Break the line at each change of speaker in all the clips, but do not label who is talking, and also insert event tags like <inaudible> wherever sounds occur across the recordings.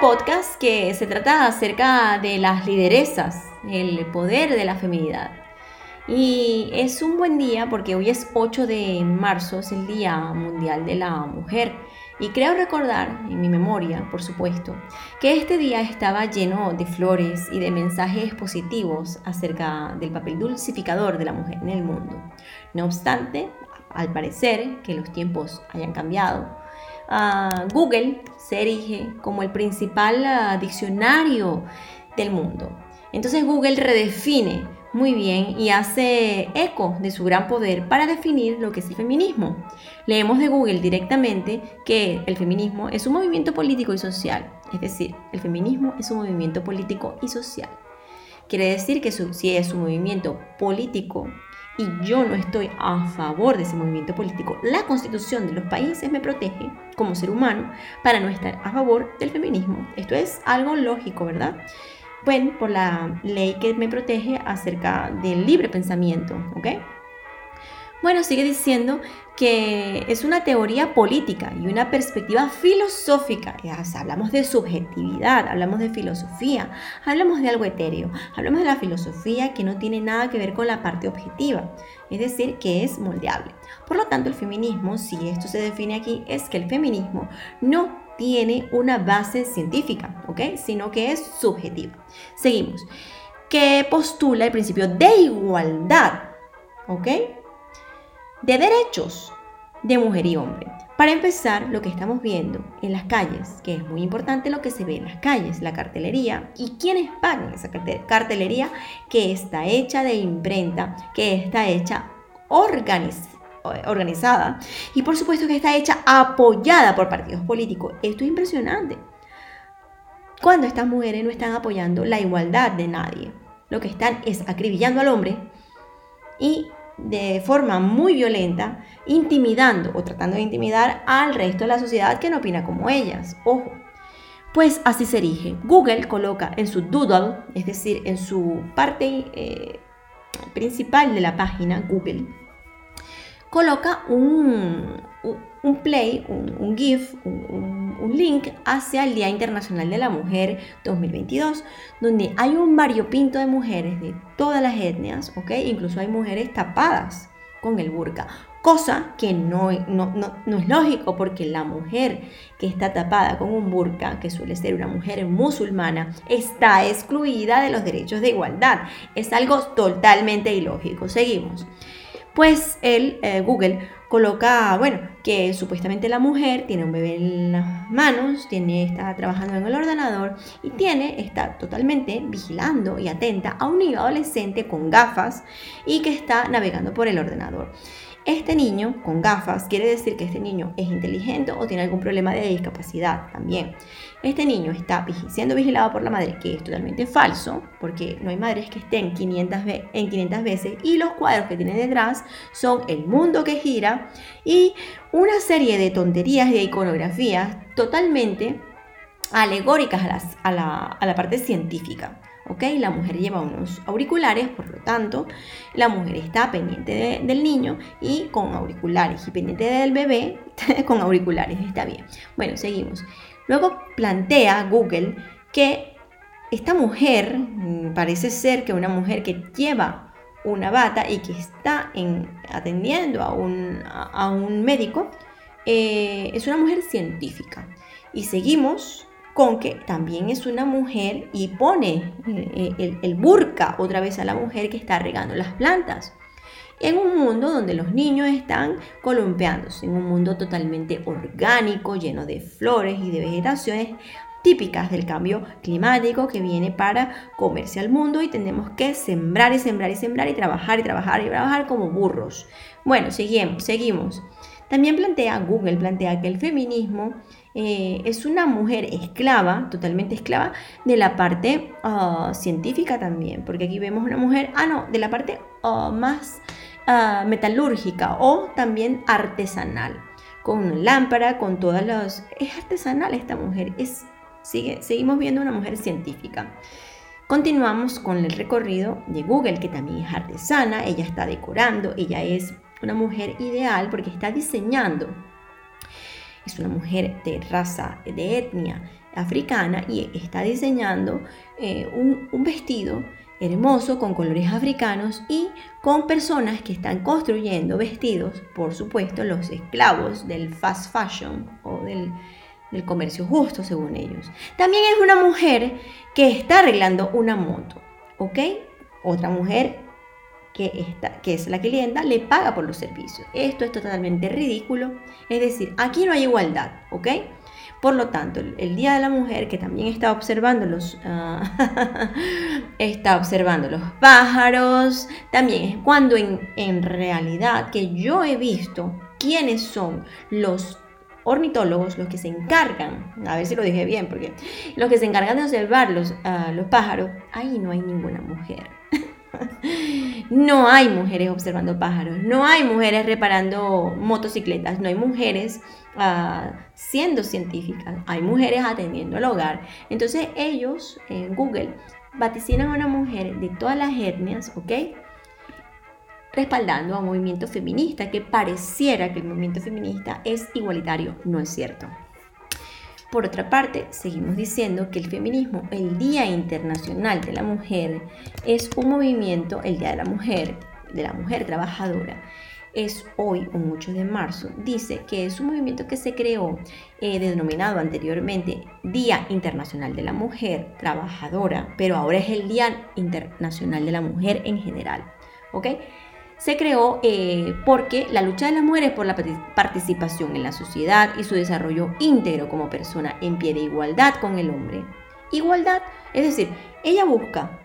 podcast que se trata acerca de las lideresas, el poder de la feminidad. Y es un buen día porque hoy es 8 de marzo, es el Día Mundial de la Mujer. Y creo recordar, en mi memoria, por supuesto, que este día estaba lleno de flores y de mensajes positivos acerca del papel dulcificador de la mujer en el mundo. No obstante, al parecer que los tiempos hayan cambiado, Google se erige como el principal ah, diccionario del mundo. Entonces Google redefine muy bien y hace eco de su gran poder para definir lo que es el feminismo. Leemos de Google directamente que el feminismo es un movimiento político y social, es decir, el feminismo es un movimiento político y social. Quiere decir que si es un movimiento político y yo no estoy a favor de ese movimiento político, la constitución de los países me protege como ser humano para no estar a favor del feminismo. Esto es algo lógico, ¿verdad? bueno, por la ley que me protege acerca del libre pensamiento, ¿ok? Bueno, sigue diciendo que es una teoría política y una perspectiva filosófica. hablamos de subjetividad, hablamos de filosofía, hablamos de algo etéreo, hablamos de la filosofía que no tiene nada que ver con la parte objetiva, es decir, que es moldeable. Por lo tanto, el feminismo, si esto se define aquí, es que el feminismo no tiene una base científica, ¿ok? Sino que es subjetiva. Seguimos. Que postula el principio de igualdad, ¿ok? De derechos de mujer y hombre. Para empezar, lo que estamos viendo en las calles, que es muy importante lo que se ve en las calles, la cartelería y quiénes pagan esa cartelería que está hecha de imprenta, que está hecha organizada organizada y por supuesto que está hecha apoyada por partidos políticos. Esto es impresionante. Cuando estas mujeres no están apoyando la igualdad de nadie, lo que están es acribillando al hombre y de forma muy violenta, intimidando o tratando de intimidar al resto de la sociedad que no opina como ellas. Ojo, pues así se erige. Google coloca en su doodle, es decir, en su parte eh, principal de la página, Google, coloca un, un play, un, GIF, un, link hacia el Día Internacional de la Mujer 2022, donde hay un variopinto de mujeres de todas las etnias, ¿ok? Incluso hay mujeres tapadas con el burka, cosa que no, no, no, es lógico porque la mujer que está tapada con un burka, que suele ser una mujer musulmana, está excluida de los derechos de igualdad. Es algo totalmente ilógico. Seguimos pues él, eh, Google, coloca, bueno, que supuestamente la mujer tiene un bebé en las manos, tiene, está trabajando en el ordenador y tiene, está totalmente vigilando y atenta a un niño adolescente con gafas y que está navegando por el ordenador. Este niño con gafas quiere decir que este niño es inteligente o tiene algún problema de discapacidad también. Este niño está siendo vigilado por la madre, que es totalmente falso, porque no hay madres que estén 500 en 500 veces y los cuadros que tiene detrás son el mundo que gira y una serie de tonterías y de iconografías totalmente alegóricas a la parte científica. ¿Ok? La mujer lleva unos auriculares, por lo tanto, la mujer está pendiente del niño y con auriculares, y pendiente del bebé <laughs> con auriculares, está bien. Bueno, seguimos. Luego plantea Google que esta mujer, mm, parece ser que una mujer que lleva una bata y que está atendiendo a un, médico, eh, es una mujer científica. Y seguimos con que también es una mujer y pone eh, el, el, burka otra vez a la mujer que está regando las plantas. En un mundo donde los niños están columpiándose, en un mundo totalmente orgánico, lleno de flores y de vegetaciones típicas del cambio climático que viene para comerse al mundo y tenemos que sembrar y sembrar y sembrar y trabajar y trabajar y trabajar como burros. Bueno, seguimos, seguimos. También plantea, Google plantea que el feminismo eh, es una mujer esclava, totalmente esclava, de la parte ah, científica también, porque aquí vemos una mujer, ah, no, de la parte ah, más ah, metalúrgica o también artesanal, con una lámpara, con todas las... Es artesanal esta mujer, es, sigue, seguimos viendo una mujer científica. Continuamos con el recorrido de Google, que también es artesana, ella está decorando, ella es una mujer ideal porque está diseñando es una mujer de raza, de etnia africana y está diseñando eh, un, vestido hermoso con colores africanos y con personas que están construyendo vestidos, por supuesto, los esclavos del fast fashion o del, comercio justo, según ellos. También es una mujer que está arreglando una moto, ¿ok? Otra mujer que, está, que es la clienta le paga por los servicios. Esto es totalmente ridículo. Es decir, aquí no hay igualdad, ¿ok? Por lo tanto, el Día de la Mujer, que también está observando los, ah, <laughs> está observando los pájaros, también es cuando en, en realidad que yo he visto quiénes son los ornitólogos, los que se encargan, a ver si lo dije bien, porque los que se encargan de observar los, ah, los pájaros, ahí no hay ninguna mujer. <laughs> no hay mujeres observando pájaros, no hay mujeres reparando motocicletas, no hay mujeres siendo científicas, hay mujeres atendiendo al hogar. Entonces ellos en Google vaticinan a una mujer de todas las etnias, ¿ok? Respaldando a un movimiento feminista que pareciera que el movimiento feminista es igualitario, no es cierto. Por otra parte, seguimos diciendo que el feminismo, el Día Internacional de la Mujer, es un movimiento, el Día de la Mujer, de la mujer trabajadora, es hoy, un 8 de marzo, dice que es un movimiento que se creó, eh, denominado anteriormente Día Internacional de la Mujer Trabajadora, pero ahora es el Día Internacional de la Mujer en general. ¿Ok? Se creó eh, porque la lucha de las mujeres por la participación en la sociedad y su desarrollo íntegro como persona en pie de igualdad con el hombre. Igualdad, es decir, ella busca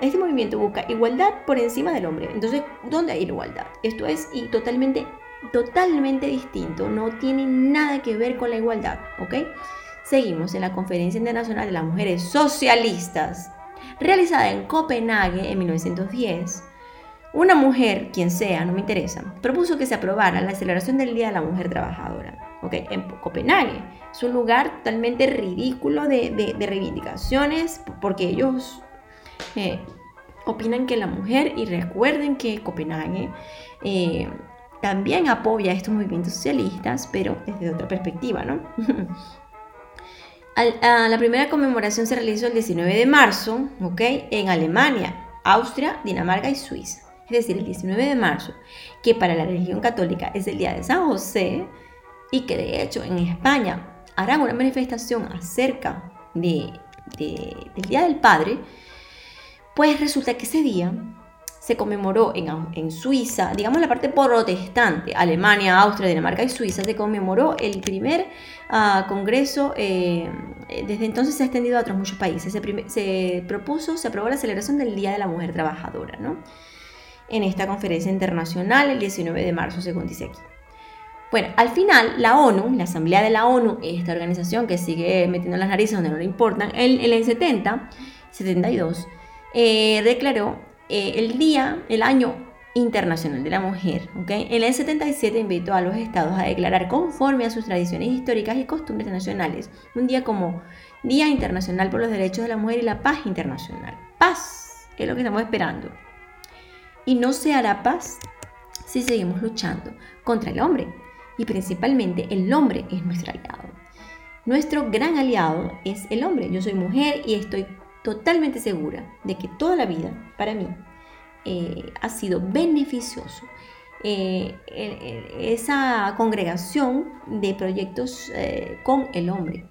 este movimiento busca igualdad por encima del hombre. Entonces, ¿dónde hay igualdad? Esto es y totalmente, totalmente distinto. No tiene nada que ver con la igualdad, ¿ok? Seguimos en la Conferencia Internacional de las Mujeres Socialistas, realizada en Copenhague en 1910. Una mujer, quien sea, no me interesa, propuso que se aprobara la celebración del Día de la Mujer Trabajadora. ¿ok? En Copenhague. Es un lugar totalmente ridículo de, de, de reivindicaciones porque ellos eh, opinan que la mujer, y recuerden que Copenhague eh, también apoya estos movimientos socialistas, pero desde otra perspectiva, ¿no? <laughs> la primera conmemoración se realizó el 19 de marzo, ¿ok? En Alemania, Austria, Dinamarca y Suiza. Es decir, el 19 de marzo, que para la religión católica es el día de San José, y que de hecho en España harán una manifestación acerca de, del Día del Padre, pues resulta que ese día se conmemoró en, Suiza, digamos la parte protestante, Alemania, Austria, Dinamarca y Suiza, se conmemoró el primer ah, congreso, eh, desde entonces se ha extendido a otros muchos países, se, propuso, se aprobó la celebración del Día de la Mujer Trabajadora, ¿no? En esta conferencia internacional el 19 de marzo, según dice aquí. Bueno, al final la ONU, la Asamblea de la ONU, esta organización que sigue metiendo las narices donde no le importan, en el 70, 72, eh, declaró eh, el día, el año internacional de la mujer. ¿okay? En el 77 invitó a los estados a declarar conforme a sus tradiciones históricas y costumbres nacionales un día como Día Internacional por los Derechos de la Mujer y la Paz Internacional. Paz es lo que estamos esperando. Y no se hará paz si seguimos luchando contra el hombre. Y principalmente el hombre es nuestro aliado. Nuestro gran aliado es el hombre. Yo soy mujer y estoy totalmente segura de que toda la vida para mí eh, ha sido beneficioso eh, esa congregación de proyectos eh, con el hombre.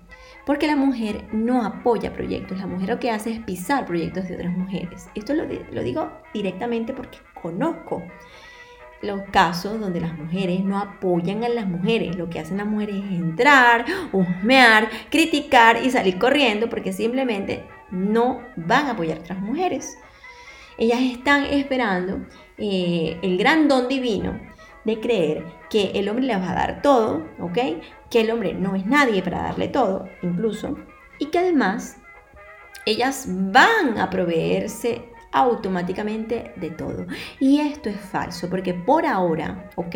Porque la mujer no apoya proyectos, la mujer lo que hace es pisar proyectos de otras mujeres. Esto lo, digo directamente porque conozco los casos donde las mujeres no apoyan a las mujeres. Lo que hacen las mujeres es entrar, husmear, criticar y salir corriendo porque simplemente no van a apoyar a otras mujeres. Ellas están esperando eh, el gran don divino de creer que el hombre les va a dar todo, ¿ok? Que el hombre no es nadie para darle todo, incluso, y que además ellas van a proveerse automáticamente de todo. Y esto es falso, porque por ahora, ¿ok?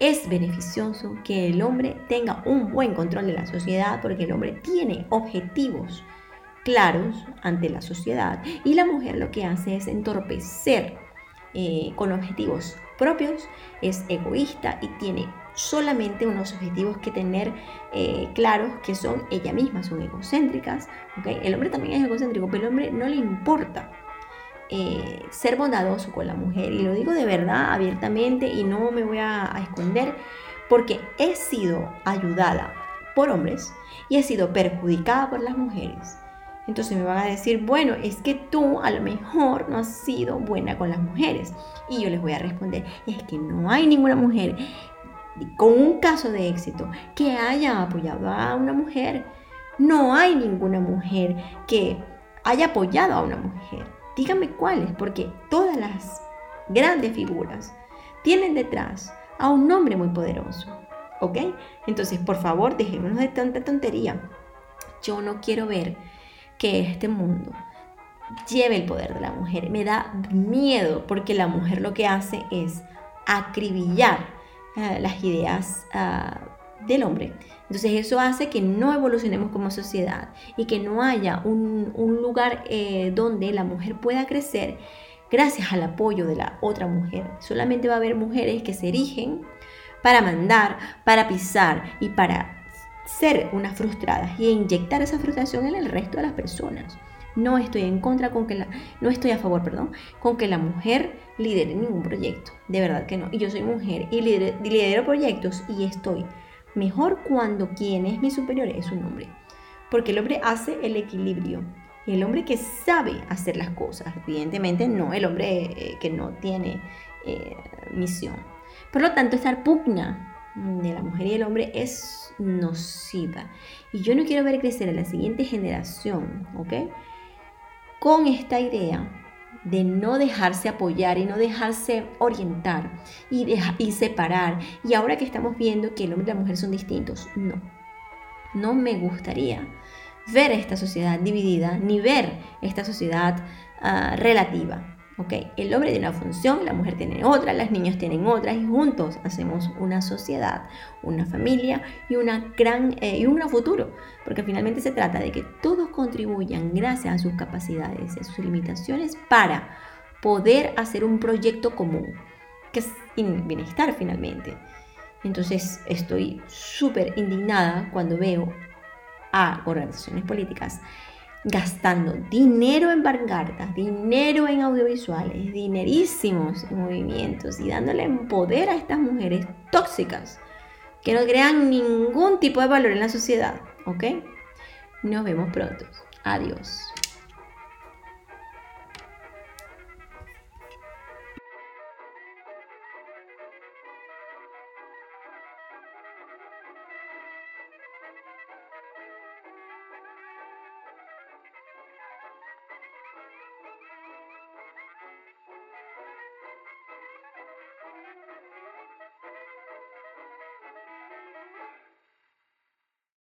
Es beneficioso que el hombre tenga un buen control de la sociedad porque el hombre tiene objetivos claros ante la sociedad y la mujer lo que hace es entorpecer eh, con objetivos propios, es egoísta y tiene solamente unos objetivos que tener eh, claros que son ella misma, son egocéntricas. El hombre también es egocéntrico, pero el hombre no le importa eh, ser bondadoso con la mujer. Y lo digo de verdad, abiertamente, y no me voy a, a esconder, porque he sido ayudada por hombres y he sido perjudicada por las mujeres. Entonces me van a decir, bueno, es que tú a lo mejor no has sido buena con las mujeres. Y yo les voy a responder, es que no hay ninguna mujer con un caso de éxito que haya apoyado a una mujer. No hay ninguna mujer que haya apoyado a una mujer. Díganme cuáles, porque todas las grandes figuras tienen detrás a un hombre muy poderoso. ¿Ok? Entonces, por favor, dejémonos de tanta tontería. Yo no quiero ver que este mundo lleve el poder de la mujer. Me da miedo porque la mujer lo que hace es acribillar eh, las ideas ah, del hombre. Entonces eso hace que no evolucionemos como sociedad y que no haya un, lugar eh, donde la mujer pueda crecer gracias al apoyo de la otra mujer. Solamente va a haber mujeres que se erigen para mandar, para pisar y para ser unas frustradas y inyectar esa frustración en el resto de las personas. No estoy en contra con que la, no estoy a favor, perdón, con que la mujer lidere ningún proyecto. De verdad que no. Y yo soy mujer y lidero, lidero proyectos y estoy mejor cuando quien es mi superior es un hombre. Porque el hombre hace el equilibrio. El hombre que sabe hacer las cosas. Evidentemente no el hombre eh, que no tiene eh, misión. Por lo tanto, estar pugna de la mujer y el hombre es nociva. Y yo no quiero ver crecer a la siguiente generación, ¿ok? Con esta idea de no dejarse apoyar y no dejarse orientar y, y separar. Y ahora que estamos viendo que el hombre y la mujer son distintos, no. No me gustaría ver esta sociedad dividida ni ver esta sociedad ah, relativa. El hombre tiene una función, la mujer tiene otra, las niñas tienen otra y juntos hacemos una sociedad, una familia y, una gran, eh, y un gran futuro, porque finalmente se trata de que todos contribuyan gracias a sus capacidades, a sus limitaciones para poder hacer un proyecto común, que es bienestar finalmente. Entonces estoy súper indignada cuando veo a organizaciones políticas gastando dinero en vanguardas, dinero en audiovisuales, dinerísimos en movimientos y dándole poder a estas mujeres tóxicas que no crean ningún tipo de valor en la sociedad, ¿ok? Nos vemos pronto. Adiós.